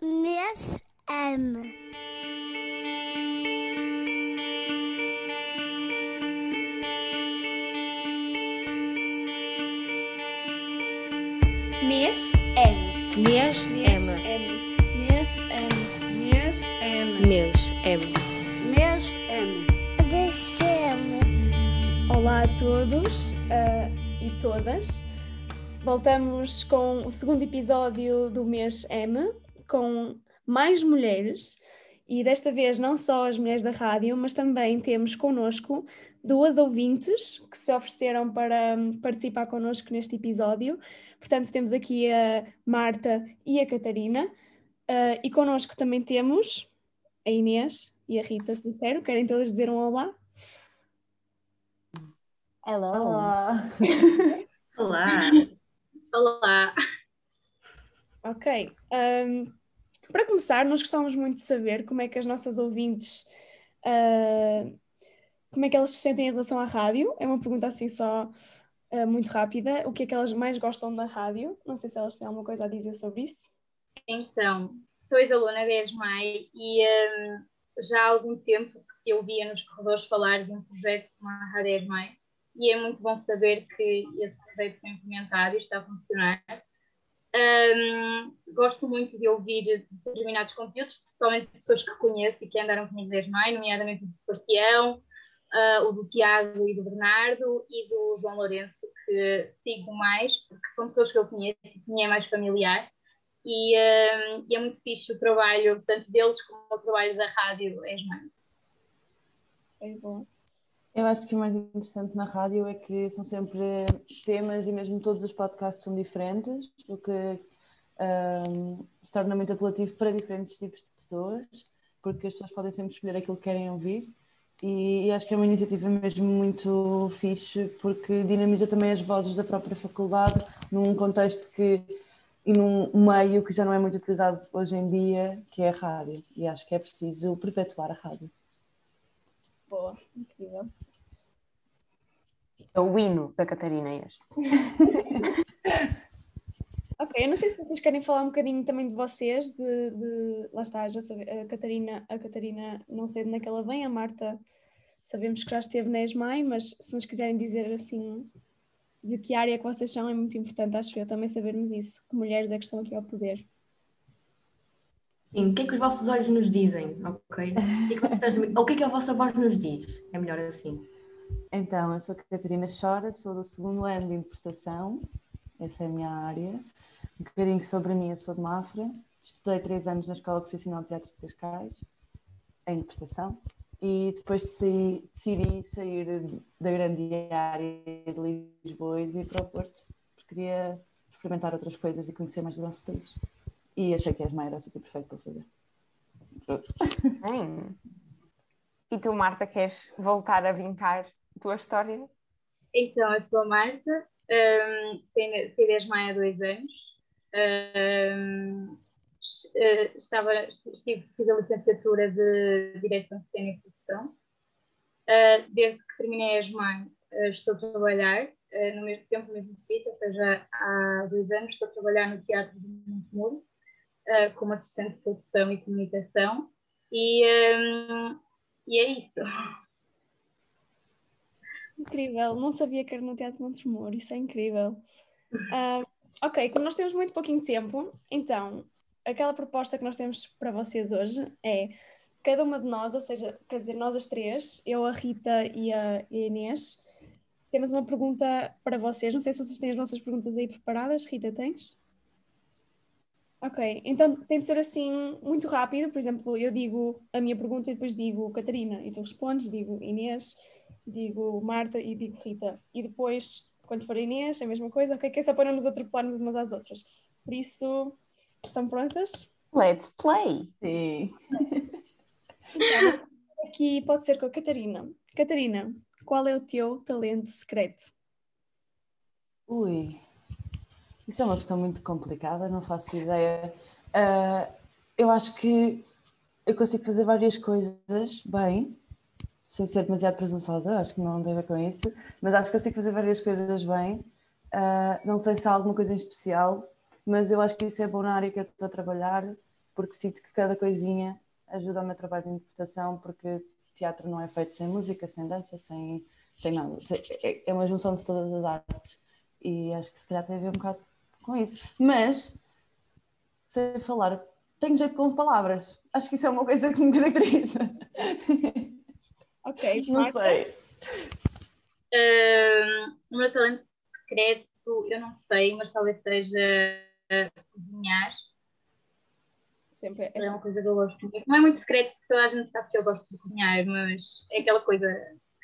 Mês M. Mês M. Mês M. Mês M. Mês M. Mês M. Mês M. Dezembro. Olá a todos eh, e todas. Voltamos com o segundo episódio do mês M, com mais mulheres. E desta vez não só as mulheres da rádio, mas também temos connosco duas ouvintes que se ofereceram para hum, participar connosco neste episódio. Portanto, temos aqui a Marta e a Catarina. Eh, e connosco também temos a Inês e a Rita Sincero. Querem todas dizer um olá? Hello. Olá! Olá. Olá. Ok. ahm, para começar, nós gostávamos muito de saber como é que as nossas ouvintes, ah, como é que elas se sentem em relação à rádio. É uma pergunta assim só ah, muito rápida. O que é que elas mais gostam da rádio? Não sei se elas têm alguma coisa a dizer sobre isso. Então, sou ex-aluna da ESMAI e hum, já há algum tempo que se ouvia nos corredores falar de um projeto com a Rádio ESMAI e é muito bom saber que esse projeto foi implementado e está a funcionar. Hum, gosto muito de ouvir determinados conteúdos, principalmente pessoas que conheço e que andaram comigo da ESMAI, nomeadamente o do Sebastião, ah, o do Tiago e do Bernardo e do João Lourenço, que sigo mais, porque são pessoas que eu conheço e que me é mais familiar. E, hum, e é muito fixe o trabalho, tanto deles como o trabalho da rádio ESMAI. É bom. Eu acho que o mais interessante na rádio é que são sempre temas e mesmo todos os podcasts são diferentes, o que ahm, se torna muito apelativo para diferentes tipos de pessoas, porque as pessoas podem sempre escolher aquilo que querem ouvir. E, e acho que é uma iniciativa mesmo muito fixe, porque dinamiza também as vozes da própria faculdade num contexto que e num meio que já não é muito utilizado hoje em dia, que é a rádio. E acho que é preciso perpetuar a rádio. Boa, incrível. É o hino da Catarina este. Ok, eu não sei se vocês querem falar um bocadinho também de vocês, de, de- lá está, já sabe, a Catarina, a Catarina, não sei de onde é que ela vem, a Marta sabemos que já esteve na ESMAI, mas se nos quiserem dizer assim de que área que vocês são, é muito importante, acho eu, também sabermos isso, que mulheres é que estão aqui ao poder. Sim, o que é que os vossos olhos nos dizem? Ok? O que é que, vocês o que, é que a vossa voz nos diz? É melhor assim. Então, eu sou Catarina Chora, sou do segundo ano de interpretação, essa é a minha área. Um bocadinho sobre mim, eu sou de Mafra, estudei três anos na Escola Profissional de Teatro de Cascais, em interpretação, e depois de sair, decidi sair da grande área de Lisboa e vir para o Porto, porque queria experimentar outras coisas e conhecer mais do nosso país. E achei que Esma era o sítio perfeito para fazer. Bem. E tu, Marta, queres voltar a vincar tua história? Então, eu sou a Marta, um, da ESMAI há dois anos. Um, eh, estava, estive, fiz a licenciatura de Direção de Cena e Produção. Uh, desde que terminei a ESMAI, uh, estou a trabalhar uh, no mesmo, sempre no mesmo sítio, ou seja, há dois anos estou a trabalhar no Teatro de Montemuro, uh, como assistente de produção e comunicação. E, um, e é isso. Incrível, não sabia que era no Teatro Montemor, isso é incrível. Ah, ok, como nós temos muito pouquinho tempo, então aquela proposta que nós temos para vocês hoje é cada uma de nós, ou seja, quer dizer, nós as três, eu, a Rita e a, e a Inês, temos uma pergunta para vocês. Não sei se vocês têm as vossas perguntas aí preparadas. Rita, tens? Ok, então tem de ser assim muito rápido. Por exemplo, eu digo a minha pergunta e depois digo Catarina, e tu respondes, digo Inês, digo Marta e digo Rita. E depois, quando for Inês, é a mesma coisa, ok? Que é só para não nos atropelarmos umas às outras. Por isso, estão prontas? Let's play! Sim. Então, aqui pode ser com a Catarina. Catarina, qual é o teu talento secreto? Ui, isso é uma questão muito complicada, não faço ideia. Ah, eu acho que eu consigo fazer várias coisas bem, sem ser demasiado presunçosa, acho que não tem a ver com isso, mas acho que consigo fazer várias coisas bem. Ah, não sei se há alguma coisa em especial, mas eu acho que isso é bom na área que eu estou a trabalhar, porque sinto que cada coisinha ajuda ao meu trabalho de interpretação, porque teatro não é feito sem música, sem dança, sem, sem nada. Sem- É é uma junção de todas as artes. E acho que se calhar tem a ver um bocado com isso. Mas, sei falar, tenho jeito com palavras. Acho que isso é uma coisa que me caracteriza. Ok, Não sei. Ahm, o meu talento secreto, eu não sei, mas talvez seja ah, cozinhar. Sempre é É uma coisa que eu gosto muito. Não é muito secreto, porque toda a gente sabe que eu gosto de cozinhar, mas é aquela coisa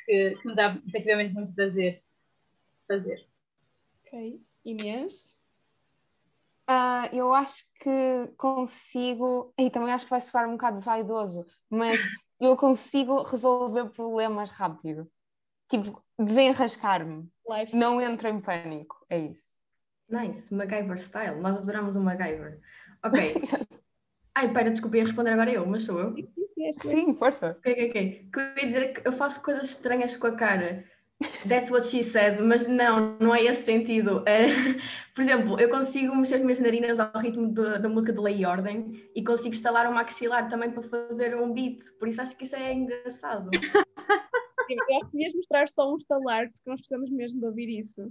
que, que me dá efetivamente muito prazer fazer. Ok. Inês? Ah, eu acho que consigo, e também acho que vai soar um bocado vaidoso, mas eu consigo resolver problemas rápido. Tipo, desenrascar-me. Não entro em pânico, é isso. Nice, MacGyver style. Nós adoramos o MacGyver. Ok. Ai, pera, desculpa, ia responder agora eu, mas sou eu. Sim, força. Ok, ok, ok. Que eu ia dizer que eu faço coisas estranhas com a cara. That's what she said, mas não, não é esse sentido. É, por exemplo, eu consigo mexer as minhas narinas ao ritmo de- da música de Lei e Ordem e consigo estalar um maxilar também para fazer um beat, por isso acho que isso é engraçado. Eu acho que devias mostrar só um estalar, porque nós precisamos mesmo de ouvir isso.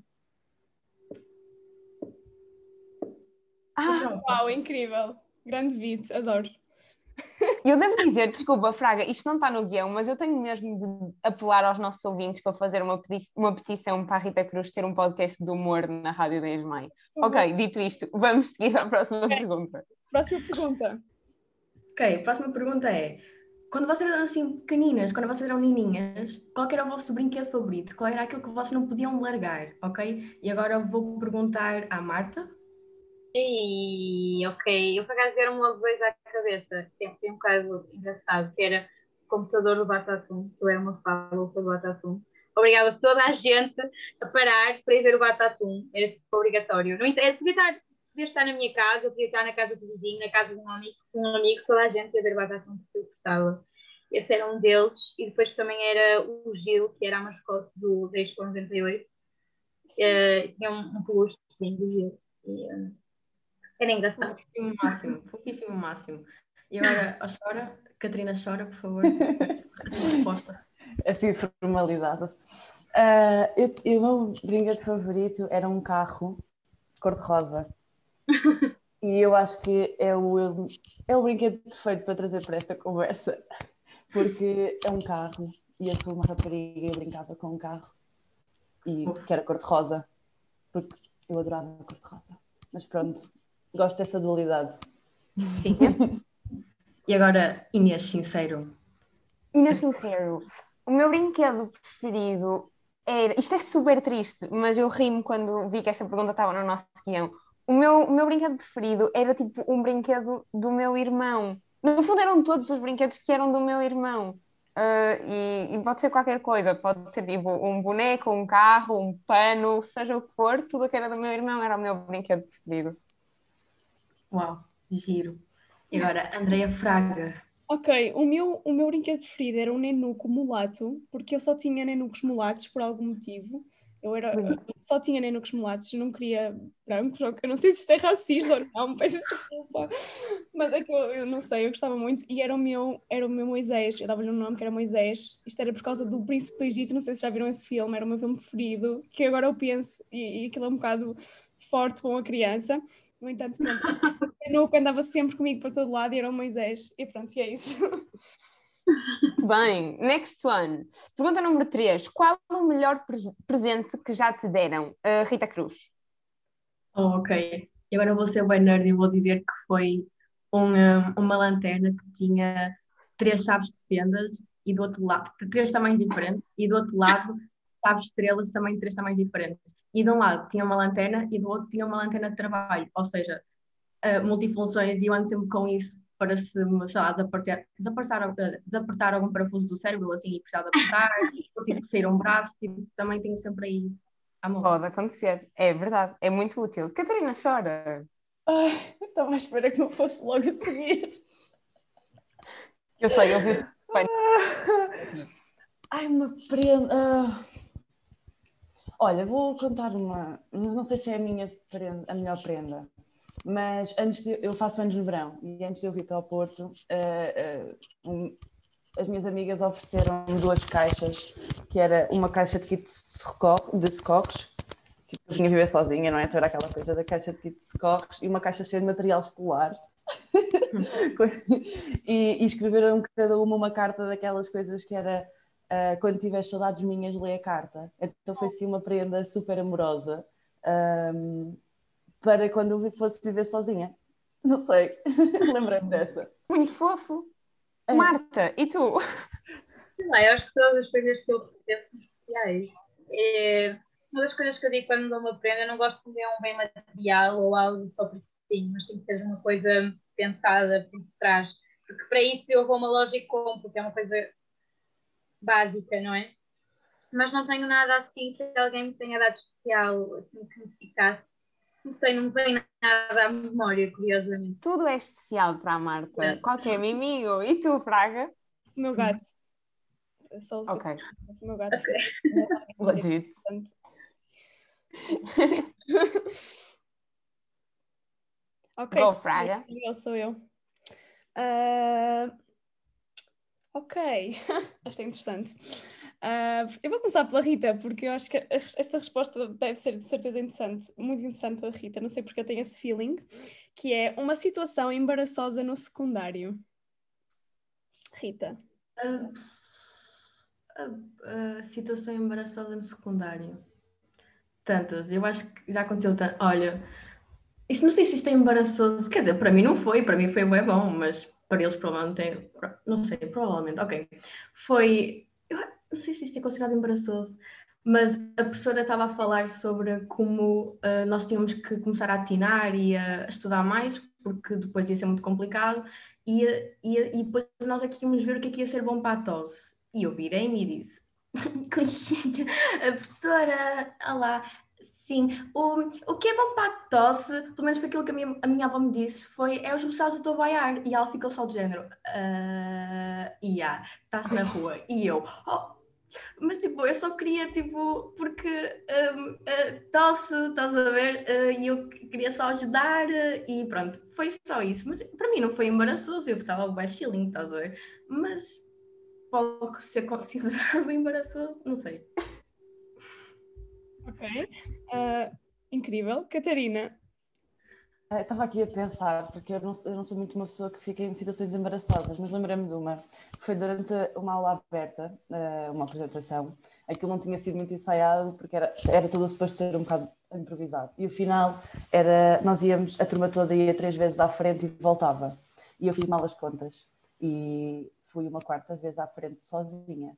Ah, Uau, incrível. Grande beat, adoro. Eu devo dizer, desculpa, Fraga, isto não está no guião, mas eu tenho mesmo de apelar aos nossos ouvintes para fazer uma, peti- uma petição para a Rita Cruz ter um podcast de humor na Rádio da Esmai. Ok, dito isto, vamos seguir à próxima pergunta. Próxima pergunta. Ok, a próxima pergunta é: quando vocês eram assim pequeninas, quando vocês eram menininhas, qual era o vosso brinquedo favorito? Qual era aquilo que vocês não podiam largar? Ok? E agora vou perguntar à Marta. E ok, eu por acaso vieram logo dois à cabeça, tem, tem um caso engraçado, que era o computador do Batatum, que eu era uma fábula do Batatum. Obrigada a toda a gente a parar para ir ver o Batatum, era tipo obrigatório. Não inter- podia, estar, podia estar na minha casa, podia estar na casa do vizinho, na casa de um amigo, um amigo toda a gente ia ver o Batatum porque eu gostava. Esse era um deles, e depois também era o Gil, que era a mascote do 10.98. Eh, tinha um, um peluche, sim, do Gil. E, eh, era engraçado. Fofíssimo máximo, fofíssimo máximo. E agora, a chora, Catarina chora, por favor. Resposta. Assim, formalidade. Ah, eu, eu- o meu brinquedo favorito era um carro cor-de-rosa. E eu acho que é o, é o brinquedo perfeito para trazer para esta conversa, porque é um carro e eu sou uma rapariga e eu brincava com um carro e que era cor-de-rosa, porque eu adorava a cor-de-rosa. Mas pronto, gosto dessa dualidade. Sim. E agora, Inês, sincero. Inês Sincero, o meu brinquedo preferido era. Isto é super triste, mas eu ri-me quando vi que esta pergunta estava no nosso guião. O meu, o meu brinquedo preferido era tipo um brinquedo do meu irmão. No fundo, eram todos os brinquedos que eram do meu irmão. Ah, e, e pode ser qualquer coisa, pode ser tipo um boneco, um carro, um pano, seja o que for, tudo o que era do meu irmão era o meu brinquedo preferido. Uau, giro. E agora, Andreia Fraga. Ok, o meu, o meu brinquedo preferido era um nenuco mulato, porque eu só tinha nenucos mulatos por algum motivo. Eu era, eu só tinha nenucos mulatos, não queria brancos. Eu não sei se isto é racista ou não, peço desculpa. Mas é que eu, eu não sei, eu gostava muito. E era o meu, era o meu Moisés, eu dava-lhe um nome que era Moisés. Isto era por causa do Príncipe do Egito, não sei se já viram esse filme, era o meu filme preferido, que agora eu penso, e, e aquilo é um bocado forte para uma criança. No entanto, pronto, o nenuco andava sempre comigo para todo lado e era o Moisés. E pronto, e é isso. Muito bem, next one. Pergunta número 3. Qual o melhor pres- presente que já te deram? Ah, Rita Cruz. Oh, ok. E agora vou ser bem nerd e vou dizer que foi um, um, uma lanterna que tinha três chaves de fendas e do outro lado, de três tamanhos diferentes, e do outro lado, chaves de estrelas também de três tamanhos diferentes. E de um lado tinha uma lanterna e do outro tinha uma lanterna de trabalho, ou seja, uh, multifunções, e eu ando sempre com isso para se, sei lá, desapertar, desapertar, desapertar algum parafuso do cérebro, assim, e precisar de apertar, ou tipo, sair um braço, tipo, também tenho sempre aí isso. Amor. Pode acontecer, é verdade, é muito útil. Catarina chora. Ai, estava à espera que não fosse logo a seguir. Eu sei, eu vi Ai, uma prenda. ah. Olha, vou contar uma, mas não sei se é a minha prenda, a melhor prenda. Mas antes de, eu faço anos no verão e antes de eu vir para o Porto, uh, uh, um, as minhas amigas ofereceram duas caixas, que era uma caixa de kit de, socorro, de socorros, que eu tinha a viver sozinha, não é? Então era aquela coisa da caixa de kit de socorros e uma caixa cheia de material escolar. e, e escreveram cada uma uma carta daquelas coisas que era uh, quando tiver saudades minhas, lê a carta. Então foi assim uma prenda super amorosa um, para quando eu fosse viver sozinha. Não sei, lembrei-me desta. Muito fofo. É. Marta, e tu? Não, eu acho que todas as coisas que eu recebo são especiais. É, uma das coisas que eu digo quando dou uma prenda, eu não gosto de ver um bem material ou algo só porque sim, mas tem que ser uma coisa pensada por trás. Porque para isso eu vou a uma loja e compro, que é uma coisa básica, não é? Mas não tenho nada assim que alguém me tenha dado especial, assim que me ficasse. Não sei, não me vem nada à memória, curiosamente. Tudo é especial para a Marta. É. Qualquer mimigo. E tu, Fraga? O meu gato. Só o ok. O meu gato. Okay. Legit. ok. Go, Fraga. Eu sou eu. Uh, Ok, esta é interessante. Uh, eu vou começar pela Rita, porque eu acho que esta resposta deve ser de certeza interessante, muito interessante da Rita, não sei porque eu tenho esse feeling, que é uma situação embaraçosa no secundário. Rita. Uh, uh, situação embaraçosa no secundário. Tantas, eu acho que já aconteceu tanto. Olha, isso não sei se isto é embaraçoso, quer dizer, para mim não foi, para mim foi bem bom, mas para eles provavelmente não sei, provavelmente, ok. Foi, não sei se isto é considerado embaraçoso, mas a professora estava a falar sobre como uh, nós tínhamos que começar a atinar e a estudar mais, porque depois ia ser muito complicado, e, e, e depois nós aqui íamos ver o que é que ia ser bom para a tosse. E eu virei-me e disse, a professora, olá, Sim, o, o que é bom para a tosse, pelo menos foi aquilo que a minha, a minha avó me disse, foi é os moçados do teu baiar. E ela ficou só do género, uh, yeah, estás na rua. E eu, oh, mas tipo, eu só queria, tipo, porque um, uh, tosse, estás a ver, uh, e eu queria só ajudar, e pronto, foi só isso. Mas para mim não foi embaraçoso, eu estava bem chilling, estás a ver? Mas pode ser considerado embaraçoso, não sei. Ok. Uh, incrível. Catarina. Ah, estava aqui a pensar, porque eu não, eu não, sou muito uma pessoa que fica em situações embaraçosas, mas lembrei-me de uma. Foi durante uma aula aberta, uh, uma apresentação. Aquilo não tinha sido muito ensaiado, porque era, era tudo suposto ser um bocado improvisado. E o final era: nós íamos, a turma toda ia três vezes à frente e voltava. E eu fiz mal as contas. E fui uma quarta vez à frente sozinha,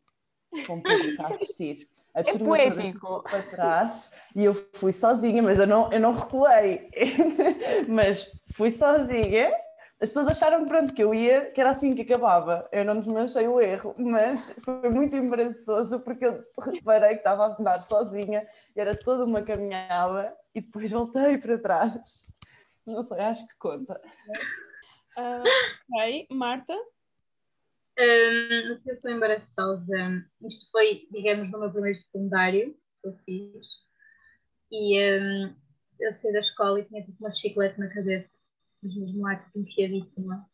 com o público a assistir a é turma poético. para trás e eu fui sozinha, mas eu não, eu não recuei. mas fui sozinha. As pessoas acharam pronto, que eu ia, que era assim que acabava. Eu não desmanchei o erro, mas foi muito embaraçoso porque eu reparei que estava a andar sozinha, era toda uma caminhada e depois voltei para trás. Não sei, acho que conta. Uh, ok, Marta? Um, uma situação embaraçosa. Isto foi, digamos, no meu primeiro secundário que eu fiz. E um, eu saí da escola e tinha tipo uma chiclete na cabeça, mas mesmo lá tipo enfiadíssima.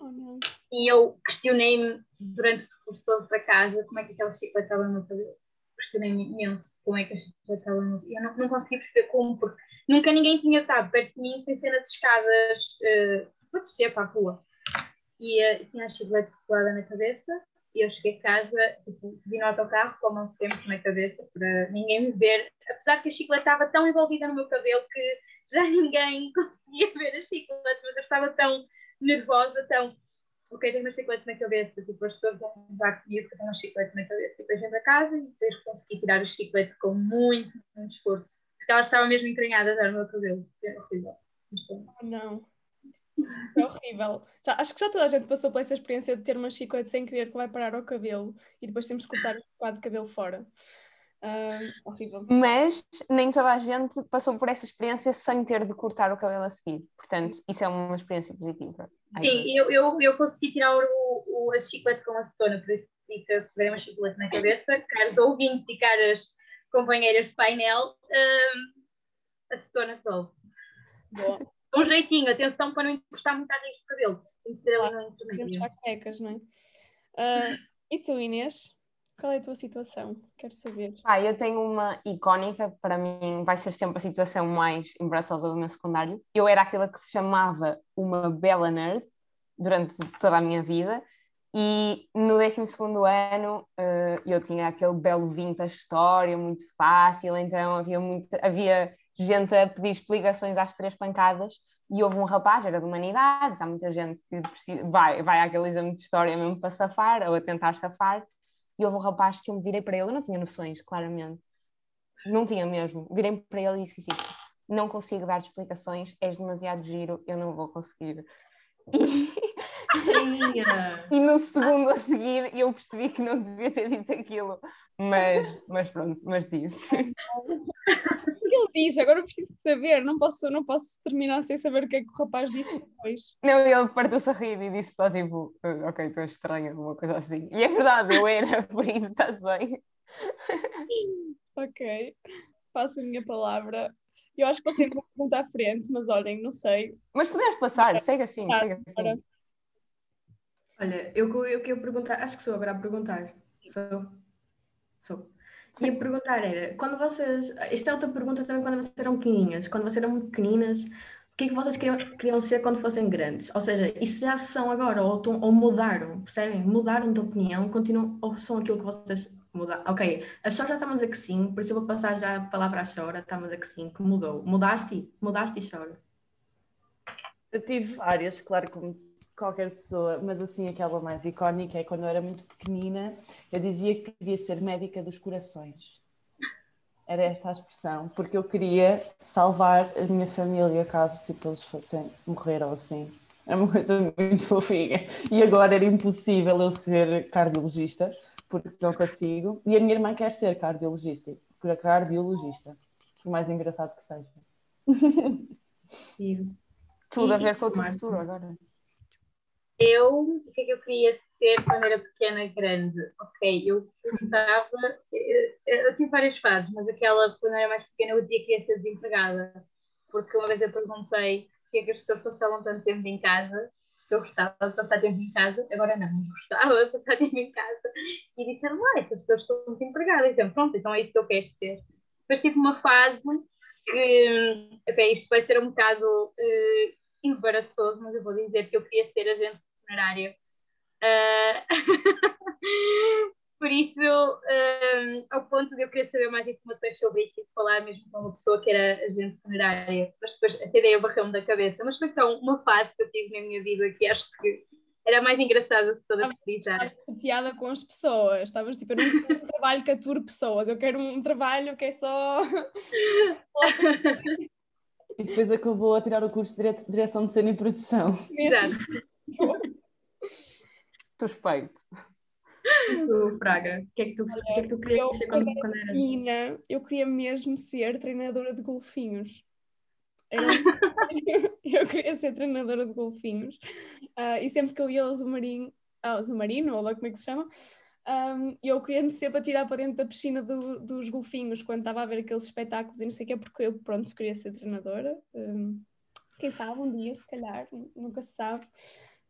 Oh, e eu questionei-me durante o percurso todo para casa como é que aquela chiclete estava no meu cabelo. Questionei-me imenso como é que a chiclete estava no meu Eu não, não consegui perceber como, porque nunca ninguém tinha estado perto de mim sem ser nas escadas uh, para descer para a rua e uh, tinha a chiclete colada na cabeça e eu cheguei a casa, tipo, vi no autocarro com a mão sempre na cabeça para ninguém me ver, apesar que a chiclete estava tão envolvida no meu cabelo que já ninguém conseguia ver a chiclete, mas eu estava tão nervosa, tão ok, tenho uma chiclete na cabeça, tipo, as pessoas vão usar comigo que tenho uma chiclete na cabeça. E depois vim para casa e depois consegui tirar o chiclete com muito, muito esforço, porque ela estava mesmo entranhada no meu cabelo. Era horrível. Oh, não. É horrível. Já, acho que já toda a gente passou por essa experiência de ter uma chiclete sem querer que vai parar ao cabelo e depois temos que cortar um bocado de cabelo fora. Uh, horrível. Mas nem toda a gente passou por essa experiência sem ter de cortar o cabelo a seguir. Portanto, isso é uma experiência positiva. Sim, eu, eu, eu consegui tirar o, o, a chiclete com acetona, por isso fica, se tiver uma chiclete na cabeça, caros ouvintes e caras companheiras de painel, um, acetona resolve. Boa. Com jeitinho, atenção para não encostar muito à raiz do cabelo. No Podemos estar carecas, não é? Ah, e tu, Inês? Qual é a tua situação? Quero saber. Ah, eu tenho uma icónica, para mim vai ser sempre a situação mais embaraçosa do meu secundário. Eu era aquela que se chamava uma bela nerd durante toda a minha vida e no 12º ano eh, eu tinha aquele belo vintage história muito fácil, então havia, muito, havia gente a pedir explicações às três pancadas e houve um rapaz, era de humanidades, há muita gente que vai, vai àquele exame de história mesmo para safar ou a tentar safar e houve um rapaz que eu me virei para ele, eu não tinha noções, claramente. Não tinha mesmo. Virei para ele e disse tipo, não consigo dar explicações, és demasiado giro, eu não vou conseguir. E. e no segundo a seguir eu percebi que não devia ter dito aquilo. Mas, mas pronto, mas disse. O que ele disse? Agora eu preciso de saber. Não posso, não posso terminar sem saber o que é que o rapaz disse depois. Não, ele partiu-se a rir e disse só tipo, "Ah, ok, tu és estranha, alguma coisa assim. E é verdade, eu era, por isso está-se bem. Ok. Passo a minha palavra. Eu acho que eu tenho uma pergunta à frente, mas olhem, não sei. Mas podemos passar, segue assim, Ah, segue assim. Olha, eu, eu queria perguntar, acho que sou agora a perguntar. Sou. Sou. Ia perguntar era, quando vocês. Esta é outra pergunta também quando vocês eram pequenininhas. Quando vocês eram pequeninas, o que é que vocês queriam, queriam ser quando fossem grandes? Ou seja, isso já são agora, ou, tão- ou mudaram, percebem? Mudaram de opinião, continuam, ou são aquilo que vocês mudaram? Ok, a Chora está a dizer que sim, por isso eu vou passar já a palavra à Chora, está a dizer que sim, que mudou. Mudaste? Mudaste, Chora? Eu tive várias, claro, como qualquer pessoa, mas assim aquela mais icónica é quando eu era muito pequenina, eu dizia que queria ser médica dos corações. Era esta a expressão, porque eu queria salvar a minha família caso tipo, eles fossem morrer ou assim. Era uma coisa muito fofinha. E agora era impossível eu ser cardiologista, porque não consigo. E a minha irmã quer ser cardiologista, cardiologista, por mais engraçado que seja. Sim. Tudo a E- ver com o teu futuro agora. Eu, o que é que eu queria ser quando era pequena e grande? Ok, eu gostava, eu, eu tive várias fases, mas aquela quando era mais pequena eu dizia que ia ser desempregada, porque uma vez eu perguntei porque é que as pessoas passavam tanto tempo em casa, que eu gostava de passar tempo em casa, agora não, não gostava de passar tempo em casa, e disseram, ah, essas pessoas estão desempregadas, e eu, pronto, então é isso que eu quero ser. Depois tive uma fase que, até isto vai ser um bocado eh, embaraçoso, mas eu vou dizer que eu queria ser agente funerária. Ah, por isso, ah, ao ponto de eu querer saber mais informações sobre isso e falar mesmo com uma pessoa que era agente funerária, mas depois essa ideia barreu-me da cabeça. Mas foi só uma fase que eu tive na minha vida que acho que era mais engraçada de todas que Estavas visitar. chateada com as pessoas. Estavas tipo, eu não quero um trabalho que ature pessoas. Eu quero um trabalho que é só. E depois acabou a tirar o curso de dire- direção de cena e produção. Exato. Suspeito. Tu, Fraga, o que é que tu, o que é que tu querias eu- ser quando, quando eras Menina, eu queria mesmo ser treinadora de golfinhos. Um- eu queria ser treinadora de golfinhos. Ah, e sempre que eu ia ao Zumarino, ao Zumarino, ou lá como é que se chama, ahm, eu queria me ser para tirar para dentro da piscina do- dos golfinhos quando estava a ver aqueles espetáculos e não sei o quê, porque eu, pronto, queria ser treinadora. Ahm, quem sabe, um dia, se calhar, nunca se sabe.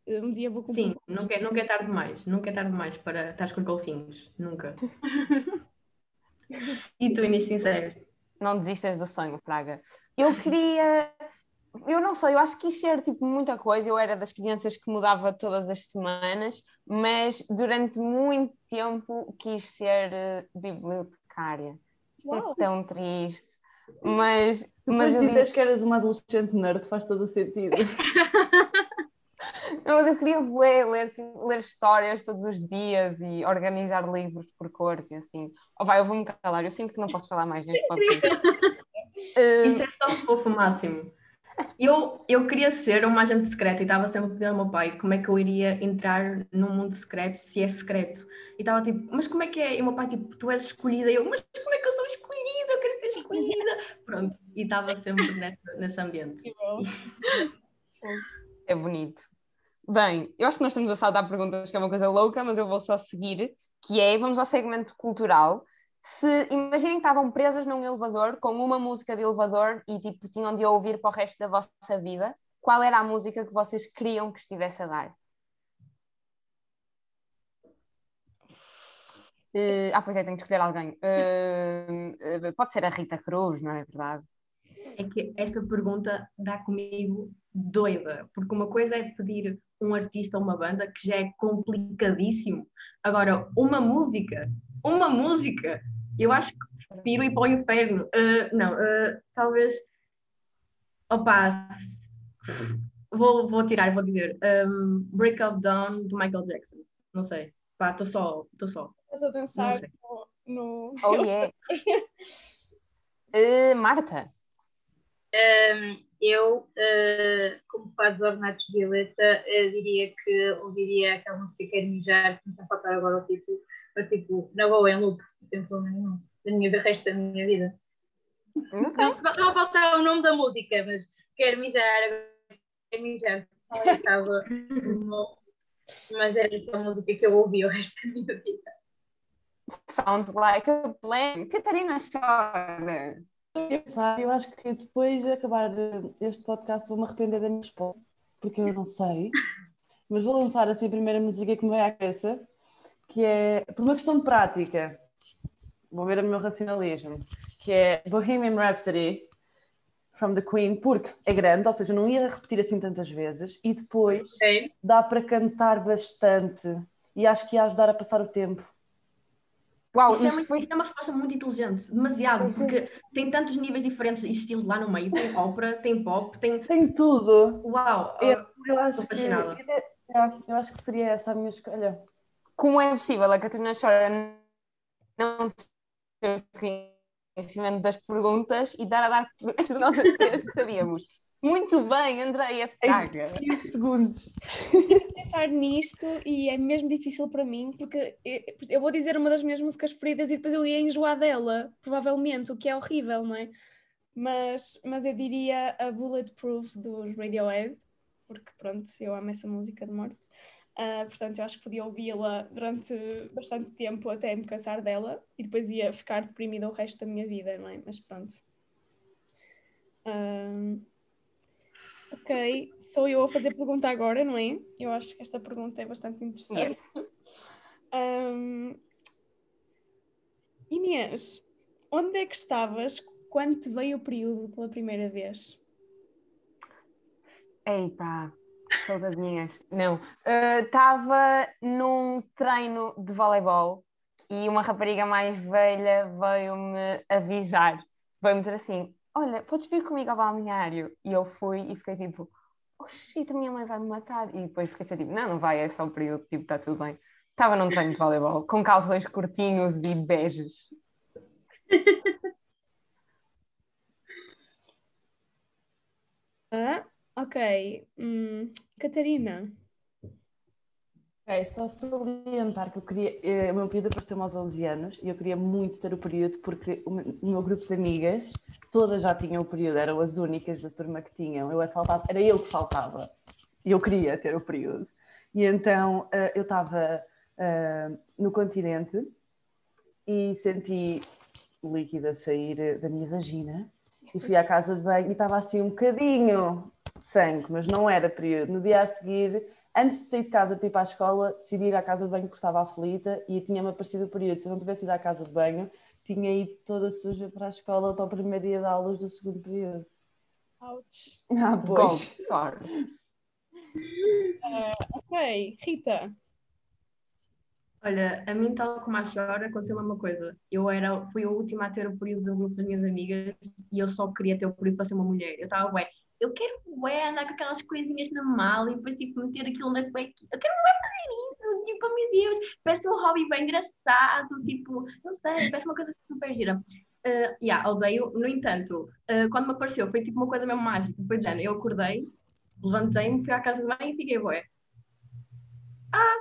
Um dia vou cumprir. Sim, nunca, é- nunca é tarde demais. Nunca é tarde demais para estar com golfinhos. Nunca. E tu, Inês, sincero? Não desistas do sonho, Praga. Eu queria. Eu não sei, eu acho que quis ser tipo muita coisa. Eu era das crianças que mudava todas as semanas, mas durante muito tempo quis ser eh, bibliotecária. Isto Uau. é tão triste. Mas, Depois mas, dizes que eras uma adolescente nerd, faz todo o sentido. não, mas eu queria bué, ler, ler histórias todos os dias e organizar livros por cores e assim. Oh, vai, eu vou-me calar, eu sinto que não posso falar mais neste podcast. Isso é só fofo máximo. Eu, eu queria ser uma agente secreta e estava sempre a pedir ao meu pai como é que eu iria entrar num mundo secreto, se é secreto. E estava tipo, mas como é que é? E o meu pai, tipo, tu és escolhida. E eu, mas como é que eu sou escolhida? Eu quero ser escolhida. Pronto, e estava sempre nessa, nesse ambiente. É bonito. Bem, eu acho que nós estamos a saltar perguntas, que é uma coisa louca, mas eu vou só seguir, que é, vamos ao segmento cultural, Se imaginem que estavam presas num elevador com uma música de elevador e tipo tinham de ouvir para o resto da vossa vida, qual era a música que vocês queriam que estivesse a dar? Eh, ah, pois é, tenho que escolher alguém. Eh, pode ser a Rita Cruz, não é verdade? É que esta pergunta dá comigo doida, porque uma coisa é pedir um artista ou uma banda que já é complicadíssimo. Agora, uma música, uma música, eu acho que prefiro ir para o inferno. Uh, não, uh, talvez. Opa, vou, vou tirar, vou dizer. Um, Break Up Down do Michael Jackson. Não sei. Pá, estou só, estou só. Estás a dançar no. Oh yeah! Eh, Marta, Um, eu, uh, como faz os ornatos de Violeta, uh, diria que ouviria aquela música que é mijar, que não está a faltar agora o título, mas tipo, na boa, em loop, sem problema nenhum, da minha, do resto da minha vida. ok. Não, se, não a faltar o nome da música, mas quero mijar, quero mijar. Estava mas era essa música que eu ouvi o resto da minha vida. Sounds like a plan. Catarina chora. Eu acho que depois de acabar eh, este podcast vou-me arrepender da minha resposta, porque eu não sei. Mas vou lançar assim a primeira música que me veio à cabeça, que é, por uma questão de prática, vou ver o meu racionalismo, que é Bohemian Rhapsody, from the Queen, porque é grande, ou seja, não ia repetir assim tantas vezes, e depois dá para cantar bastante, e acho que ia ajudar a passar o tempo. Uau, Isso é, isto muito- foi isso é uma resposta muito inteligente, demasiado, porque tem tantos níveis diferentes e estilos lá no meio. Tem ópera, tem pop, tem. Tem tudo. Uau! Eu, eu acho Estou que, é, eu acho que seria essa a minha escolha. como é possível a Catarina chora não ter conhecimento das perguntas e dar a dar as nossas três que sabíamos. Muito bem, Andreia Fraga. 15 segundos. pensar nisto e é mesmo difícil para mim porque eu- vou dizer uma das minhas músicas preferidas e depois eu ia enjoar dela, provavelmente, o que é horrível, não é? Mas, mas eu diria a Bulletproof dos Radiohead, porque pronto, eu amo essa música de morte. Ah, portanto, eu acho que podia ouvi-la durante bastante tempo até me cansar dela e depois ia ficar deprimida o resto da minha vida, não é? Mas pronto. Ah, ok, sou eu a fazer pergunta agora, não é? Eu acho que esta pergunta é bastante interessante. Ahm, Inês, onde é que estavas quando te veio o período pela primeira vez? Eita, saudadinhas. Não, estava num treino de voleibol e uma rapariga mais velha veio-me avisar, veio-me dizer assim: Olha, podes vir comigo ao balneário? E eu fui e fiquei tipo: shit, a minha mãe vai me matar. E depois fiquei assim, tipo: Não, não vai, é só o período, tipo, está tudo bem. Estava num treino de voleibol com calções curtinhos e beijos. Ah, ok. Hum, Catarina. Ok, só salientar que eu queria. eh, O meu período apareceu aos 11 anos e eu queria muito ter o período porque o meu, grupo de amigas, todas já tinham o período, eram as únicas da turma que tinham. Eu era, faltava, era eu que faltava e eu queria ter o período. E então eh, eu estava eh, no continente e senti líquido a sair da minha vagina e fui à casa de banho e estava assim um bocadinho sangue, mas não era período. No dia a seguir, antes de sair de casa para ir para a escola, decidi ir à casa de banho porque estava aflita e tinha-me aparecido o período. Se eu não tivesse ido à casa de banho, tinha ido toda suja para a escola para o primeiro dia de aulas do segundo período. Ouch. Ah, Gold pois. sorry. Ok, Rita. Olha, a mim, tal como a Chora, aconteceu a mesma coisa. Eu era, fui a última a ter o período do grupo das minhas amigas e eu só queria ter o período para ser uma mulher. Eu estava, ué, eu quero ué, andar com aquelas coisinhas na mala e depois tipo, meter aquilo na cueca. Eu quero ué, fazer isso, tipo, oh, meu Deus, parece um hobby bem engraçado, tipo, não sei, parece uma coisa super gira. Uh, yeah, odeio, no entanto, uh, quando me apareceu, foi tipo uma coisa mesmo mágica. Foi género, eu acordei, levantei-me, fui à casa de banho e fiquei, ué, ah,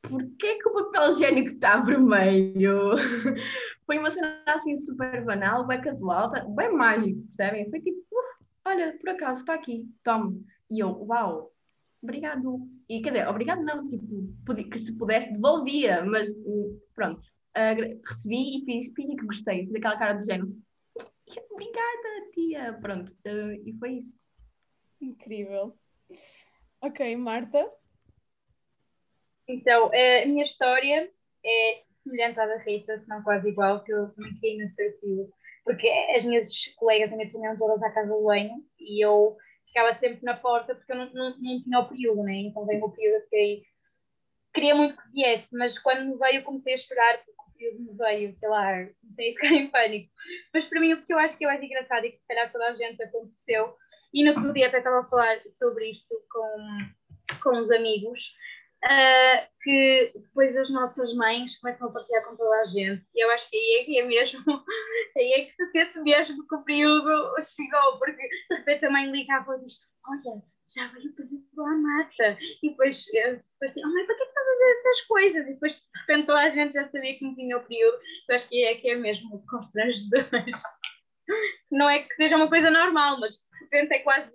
porquê que o papel higiênico está vermelho? foi uma cena assim super banal, bem casual, tá- bem mágico, percebem? Foi tipo, "Uf, olha, por acaso está aqui, tome. E eu, uau, obrigado. E quer dizer, obrigado não, tipo, que se pudesse devolvia, mas hum, pronto, agra- recebi e fiz, fingi que gostei, fiz aquela cara do género. Obrigada, tia. Pronto, eh, e foi isso. Incrível. Ok, Marta. Então, eh, a minha história é semelhante à da Rita, se não quase igual, que eu também caí no sorteio. Porque as minhas colegas ainda tinham todas à casa de banho e eu ficava sempre na porta porque eu não, não, não tinha o período, né? Então veio o período, eu fiquei. Queria muito que viesse, mas quando me veio comecei a chorar porque o período me veio, sei lá, comecei a ficar em pânico. Mas para mim o que eu acho que é mais engraçado e que se calhar toda a gente aconteceu, e no outro dia até estava a falar sobre isto com, com os amigos, ah, que depois as nossas mães começam a partilhar com toda a gente. E eu acho que aí é que é mesmo, aí é que se sente mesmo que o período chegou, porque de repente a mãe ligava e diz: Olha, já veio o período à mata. E depois eu disse assim: Oh, mãe, para que é que estás a fazer essas coisas? E depois de repente toda a gente já sabia que me vinha o período. Eu acho que é que é mesmo constrangedor. Não é que seja uma coisa normal, mas de repente é quase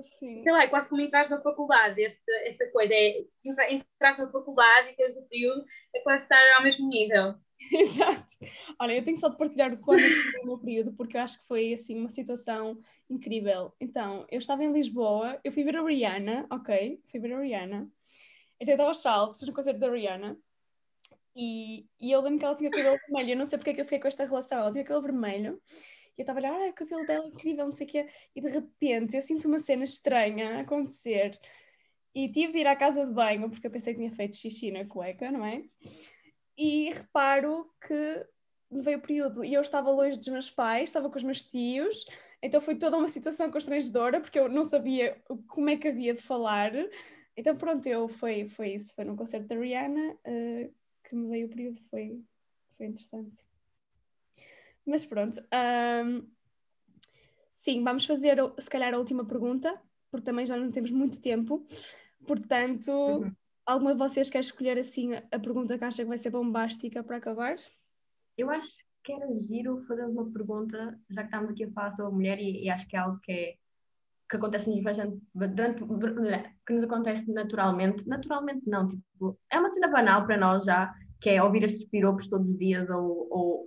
Sim. sei lá, é quase como entrar na faculdade, essa, essa coisa, é entra- entrar na faculdade e teres o período, é quase estar ao mesmo nível. Exato. Olha, eu tenho só de partilhar quando eu tive o meu período, porque eu acho que foi assim uma situação incrível. Então, eu estava em Lisboa, eu fui ver a Rihanna, ok? Fui ver a Rihanna. Então eu estava aos saltos no concerto da Rihanna. E, e eu lembro que ela tinha cabelo vermelho. Eu não sei porque é que eu fiquei com esta relação. Ela tinha cabelo vermelho. E eu estava a olhar, ah, o cabelo dela é incrível, não sei o quê. E de repente eu sinto uma cena estranha a acontecer. E tive de ir à casa de banho, porque eu pensei que tinha feito xixi na cueca, não é? e reparo que me veio o período e eu estava longe dos meus pais, estava com os meus tios, então foi toda uma situação constrangedora porque eu não sabia como é que havia de falar. Então pronto, eu foi, foi isso, foi num concerto da Rihanna eh, que me veio o período, foi, foi interessante. Mas pronto, ahm, sim, vamos fazer se calhar a última pergunta, porque também já não temos muito tempo. Portanto, Uhum. alguma de vocês quer escolher assim a pergunta que acha que vai ser bombástica para acabar? Eu acho que era giro fazer uma pergunta, já que estamos aqui a falar sobre a mulher, e, e acho que é algo que, é, que acontece durante, que nos acontece naturalmente. Naturalmente não, tipo, é uma cena banal para nós já, que é ouvir estes piropos todos os dias ou, ou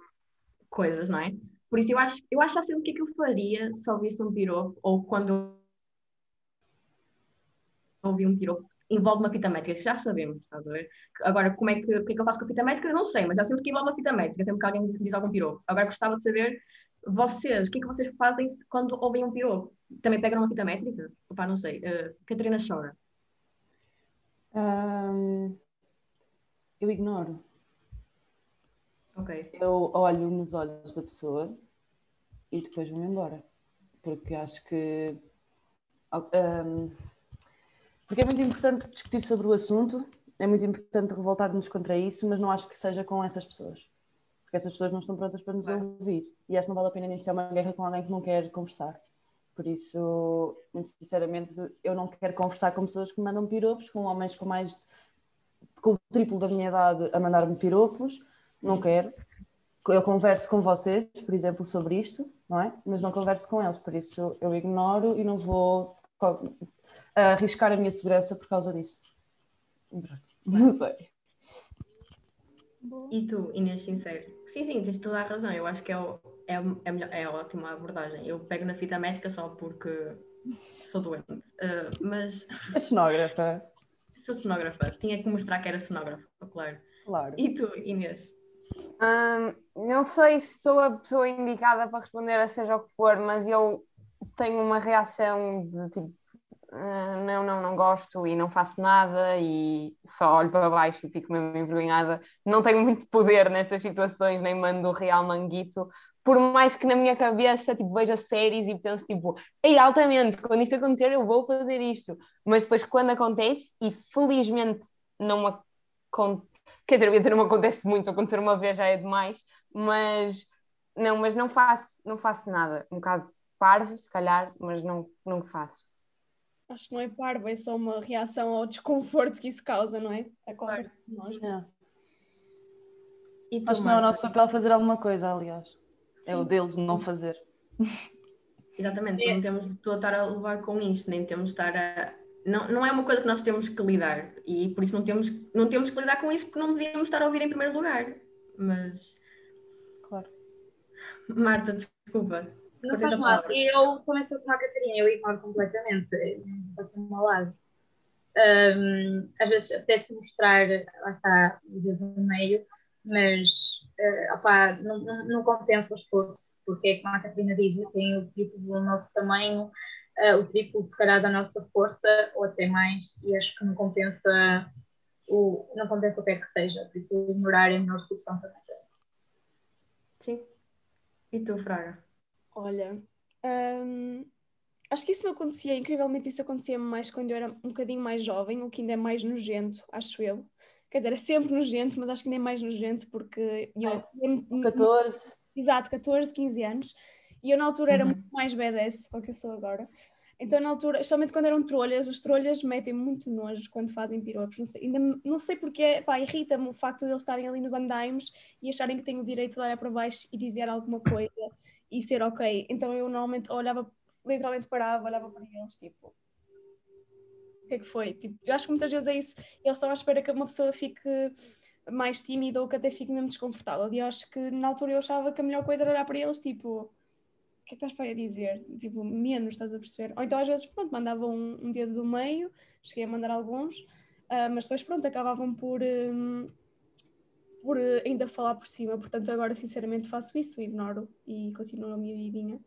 coisas, não é? Por isso eu acho, eu acho assim o que é que eu faria se ouvisse um piropo, ou quando ouvi um piropo, envolve uma fita métrica, isso já sabemos, estás a ver? Agora, como é que, o que é que eu faço com a fita métrica? Não sei, mas já sempre que envolve uma fita métrica, sempre que alguém diz, diz algum piropo. Agora gostava de saber, vocês, o que é que vocês fazem quando ouvem um piropo? Também pegam uma fita métrica? Opa, não sei. Uh, Catarina chora. Ahm, eu ignoro. Ok. Eu olho nos olhos da pessoa e depois vou-me embora. Porque acho que. ahm, porque é muito importante discutir sobre o assunto, é muito importante revoltar-nos contra isso, mas não acho que seja com essas pessoas. Porque essas pessoas não estão prontas para nos ouvir. E acho que não vale a pena iniciar uma guerra com alguém que não quer conversar. Por isso, muito sinceramente, eu não quero conversar com pessoas que me mandam piropos, com homens com mais com o triplo da minha idade a mandar-me piropos. Não quero. Eu converso com vocês, por exemplo, sobre isto, não é? Mas não converso com eles, por isso eu ignoro e não vou arriscar a minha segurança por causa disso. Não sei. E tu, Inês, sincero? Sim, sim, tens toda a razão. Eu acho que é, o- é, é, melhor, é a ótima abordagem. Eu pego na fita métrica só porque sou doente. Uh, mas A cenógrafa, sou cenógrafa. Tinha que mostrar que era cenógrafa, claro. claro. E tu, Inês? Hum, não sei se sou a pessoa indicada para responder a seja o que for, mas eu tenho uma reação de tipo, "Ah, não, não, não gosto e não faço nada e só olho para baixo e fico mesmo envergonhada. Não tenho muito poder nessas situações, nem mando o real manguito. Por mais que na minha cabeça tipo, veja séries e penso tipo, ei, altamente, quando isto acontecer eu vou fazer isto. Mas depois quando acontece, e felizmente não acontece quer dizer, eu ia dizer não acontece muito, acontecer uma vez já é demais, mas não, mas não faço, não faço nada. Um bocado parvo, se calhar, mas não, não faço. Acho que não é parvo, é só uma reação ao desconforto que isso causa, não é? A qualquer um de nós. Não. E tu, Acho que não é o nosso papel fazer alguma coisa, aliás. É o deles não fazer. Exatamente, É. não temos de estar a levar com isto, nem temos de estar a. Não, não é uma coisa que nós temos que lidar e por isso não temos, não temos que lidar com isso porque não devíamos estar a ouvir em primeiro lugar. mas Claro. Marta, desculpa. Não faz mal. Eu também sou como a Catarina, eu ignoro completamente. Pode ser um lado. Às vezes apetece mostrar, lá está, o dedo no meio, mas opá, não, não, não compensa o esforço, porque é como a Catarina diz, eu tenho o triplo do nosso tamanho, eh, o triplo se calhar da nossa força, ou até mais, e acho que não compensa o, não compensa o que é que seja, por isso ignorar é a melhor solução para nós. Sim. E tu, Fraga? Olha, hum, acho que isso me acontecia, incrivelmente isso acontecia mais quando eu era um bocadinho mais jovem, o que ainda é mais nojento, acho eu. Quer dizer, é sempre nojento, mas acho que ainda é mais nojento porque eu, eu- 14. Exato, 14, 15 anos. E eu na altura era Uhum. muito mais badass do que eu sou agora. Então na altura, especialmente quando eram trolhas, os trolhas metem muito nojo quando fazem piropos. Não sei, ainda não sei porque, pá, irrita-me o facto de eles estarem ali nos andaimes e acharem que têm o direito de olhar para baixo e dizer alguma coisa e ser ok. Então eu normalmente olhava, literalmente parava, olhava para eles, tipo, o que é que foi? Tipo, eu acho que muitas vezes é isso. Eles estão à espera que uma pessoa fique mais tímida ou que até fique mesmo desconfortável. E eu acho que na altura eu achava que a melhor coisa era olhar para eles, tipo, que é que estás para aí dizer? Tipo, menos, estás a perceber? Ou então às vezes, pronto, mandavam um, um dedo do meio, cheguei a mandar alguns, ah, mas depois, pronto, acabavam por, hum, por eh, ainda falar por cima. Portanto, agora sinceramente faço isso, ignoro e continuo a minha vidinha.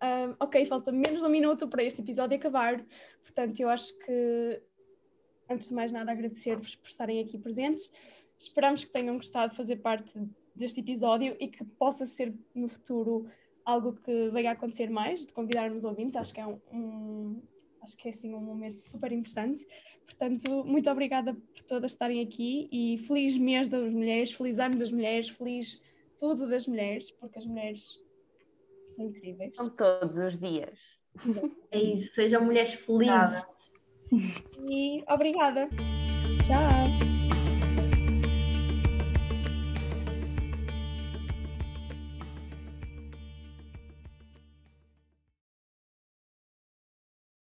Ah, ok, falta menos de um minuto para este episódio acabar, portanto, eu acho que antes de mais nada agradecer-vos por estarem aqui presentes. Esperamos que tenham gostado de fazer parte deste episódio e que possa ser no futuro algo que venha a acontecer mais, de convidarmos ouvintes. Acho que é um, um- acho que é assim um momento super interessante. Portanto, muito obrigada por todas estarem aqui e feliz mês das mulheres, feliz ano das mulheres, feliz tudo das mulheres, porque as mulheres são incríveis. São todos os dias. É isso, sejam mulheres felizes. E obrigada. Tchau.